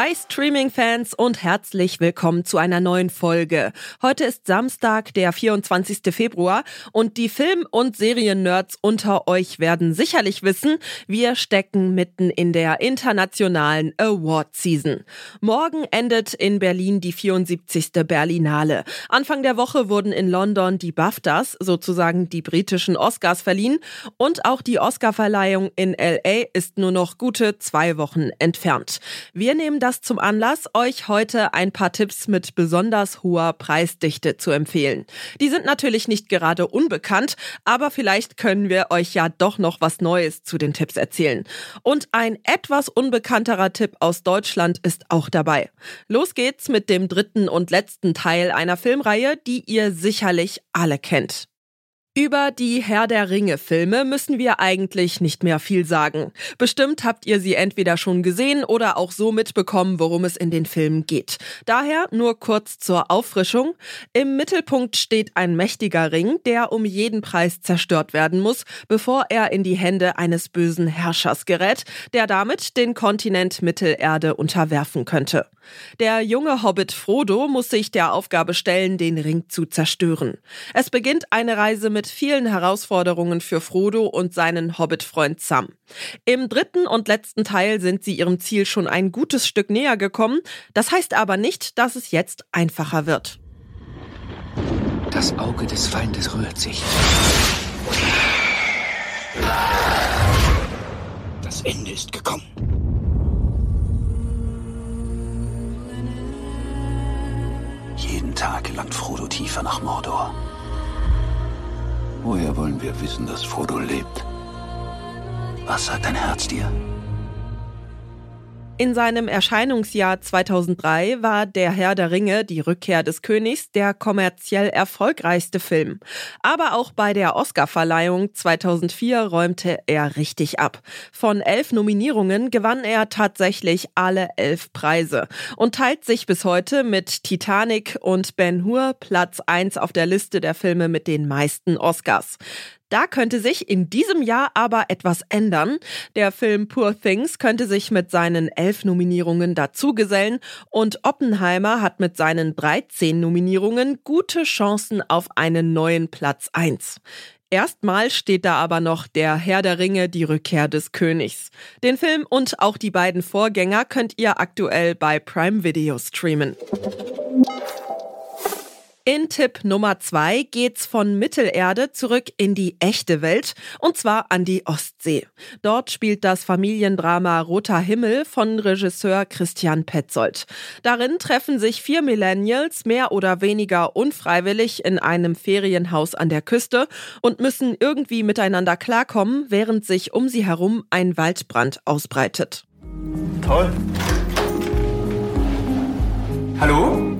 Hi Streaming-Fans und herzlich willkommen zu einer neuen Folge. Heute ist Samstag, der 24. Februar und die Film- und Serien-Nerds unter euch werden sicherlich wissen, wir stecken mitten in der internationalen Award-Season. Morgen endet in Berlin die 74. Berlinale. Anfang der Woche wurden in London die BAFTAs, sozusagen die britischen Oscars, verliehen und auch die Oscarverleihung in LA ist nur noch gute zwei Wochen entfernt. Wir nehmen das zum Anlass, euch heute ein paar Tipps mit besonders hoher Preisdichte zu empfehlen. Die sind natürlich nicht gerade unbekannt, aber vielleicht können wir euch ja doch noch was Neues zu den Tipps erzählen. Und ein etwas unbekannterer Tipp aus Deutschland ist auch dabei. Los geht's mit dem dritten und letzten Teil einer Filmreihe, die ihr sicherlich alle kennt. Über die Herr der Ringe Filme müssen wir eigentlich nicht mehr viel sagen. Bestimmt habt ihr sie entweder schon gesehen oder auch so mitbekommen, worum es in den Filmen geht. Daher nur kurz zur Auffrischung. Im Mittelpunkt steht ein mächtiger Ring, der um jeden Preis zerstört werden muss, bevor er in die Hände eines bösen Herrschers gerät, der damit den Kontinent Mittelerde unterwerfen könnte. Der junge Hobbit Frodo muss sich der Aufgabe stellen, den Ring zu zerstören. Es beginnt eine Reise mit vielen Herausforderungen für Frodo und seinen Hobbit-Freund Sam. Im dritten und letzten Teil sind sie ihrem Ziel schon ein gutes Stück näher gekommen. Das heißt aber nicht, dass es jetzt einfacher wird. Das Auge des Feindes rührt sich. Das Ende ist gekommen. Tag gelangt Frodo tiefer nach Mordor. Woher wollen wir wissen, dass Frodo lebt? Was sagt dein Herz dir? In seinem Erscheinungsjahr 2003 war Der Herr der Ringe, die Rückkehr des Königs, der kommerziell erfolgreichste Film. Aber auch bei der Oscarverleihung 2004 räumte er richtig ab. Von elf Nominierungen gewann er tatsächlich alle elf Preise und teilt sich bis heute mit Titanic und Ben Hur Platz eins auf der Liste der Filme mit den meisten Oscars. Da könnte sich in diesem Jahr aber etwas ändern. Der Film Poor Things könnte sich mit seinen elf Nominierungen dazugesellen und Oppenheimer hat mit seinen 13 Nominierungen gute Chancen auf einen neuen Platz 1. Erstmal steht da aber noch der Herr der Ringe, die Rückkehr des Königs. Den Film und auch die beiden Vorgänger könnt ihr aktuell bei Prime Video streamen. In Tipp Nummer zwei geht's von Mittelerde zurück in die echte Welt und zwar an die Ostsee. Dort spielt das Familiendrama Roter Himmel von Regisseur Christian Petzold. Darin treffen sich vier Millennials mehr oder weniger unfreiwillig in einem Ferienhaus an der Küste und müssen irgendwie miteinander klarkommen, während sich um sie herum ein Waldbrand ausbreitet. Toll. Hallo?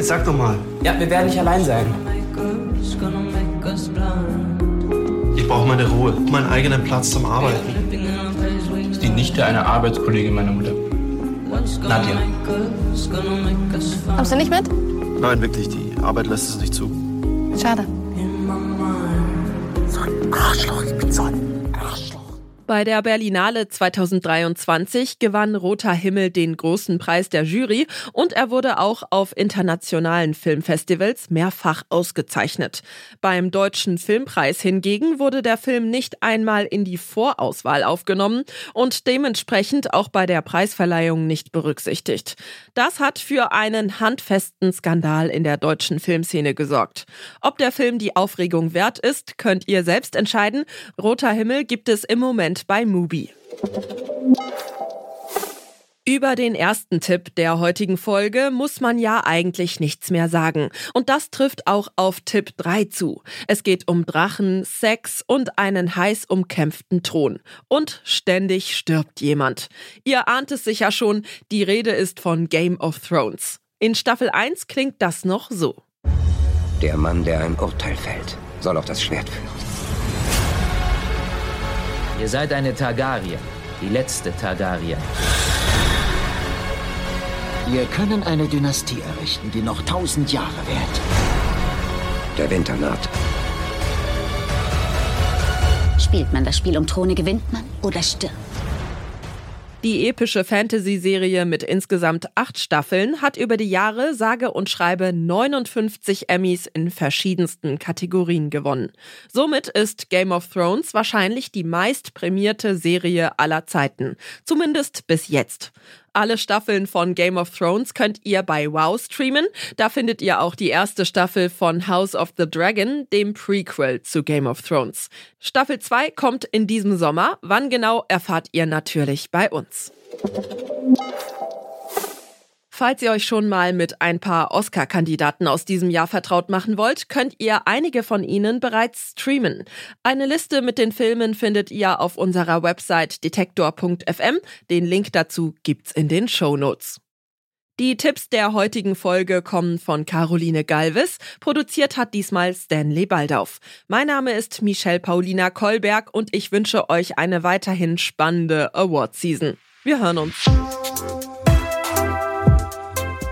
Sag doch mal. Ja, wir werden nicht allein sein. Ich brauche meine Ruhe, meinen eigenen Platz zum Arbeiten. Das ist die Nichte einer Arbeitskollegin meiner Mutter. Nadja. Kommst du nicht mit? Nein, wirklich, die Arbeit lässt es nicht zu. Schade. So ein Arschloch, ich bin so ein Arschloch. Bei der Berlinale 2023 gewann Roter Himmel den großen Preis der Jury und er wurde auch auf internationalen Filmfestivals mehrfach ausgezeichnet. Beim Deutschen Filmpreis hingegen wurde der Film nicht einmal in die Vorauswahl aufgenommen und dementsprechend auch bei der Preisverleihung nicht berücksichtigt. Das hat für einen handfesten Skandal in der deutschen Filmszene gesorgt. Ob der Film die Aufregung wert ist, könnt ihr selbst entscheiden. Roter Himmel gibt es im Moment bei Mubi. Über den ersten Tipp der heutigen Folge muss man ja eigentlich nichts mehr sagen. Und das trifft auch auf Tipp 3 zu. Es geht um Drachen, Sex und einen heiß umkämpften Thron. Und ständig stirbt jemand. Ihr ahnt es sicher schon, die Rede ist von Game of Thrones. In Staffel 1 klingt das noch so. Der Mann, der ein Urteil fällt, soll auch das Schwert führen. Ihr seid eine Targaryen, die letzte Targaryen. Wir können eine Dynastie errichten, die noch tausend Jahre währt. Der Winter naht. Spielt man das Spiel um Throne, gewinnt man oder stirbt. Die epische Fantasy-Serie mit insgesamt acht Staffeln hat über die Jahre sage und schreibe 59 Emmys in verschiedensten Kategorien gewonnen. Somit ist Game of Thrones wahrscheinlich die meist prämierte Serie aller Zeiten. Zumindest bis jetzt. Alle Staffeln von Game of Thrones könnt ihr bei Wow streamen. Da findet ihr auch die erste Staffel von House of the Dragon, dem Prequel zu Game of Thrones. Staffel 2 kommt in diesem Sommer. Wann genau erfahrt ihr natürlich bei uns. Falls ihr euch schon mal mit ein paar Oscar-Kandidaten aus diesem Jahr vertraut machen wollt, könnt ihr einige von ihnen bereits streamen. Eine Liste mit den Filmen findet ihr auf unserer Website detektor.fm. Den Link dazu gibt's in den Show Notes. Die Tipps der heutigen Folge kommen von Caroline Galvis. Produziert hat diesmal Stanley Baldauf. Mein Name ist Michelle Paulina Kolberg und ich wünsche euch eine weiterhin spannende Award-Season. Wir hören uns.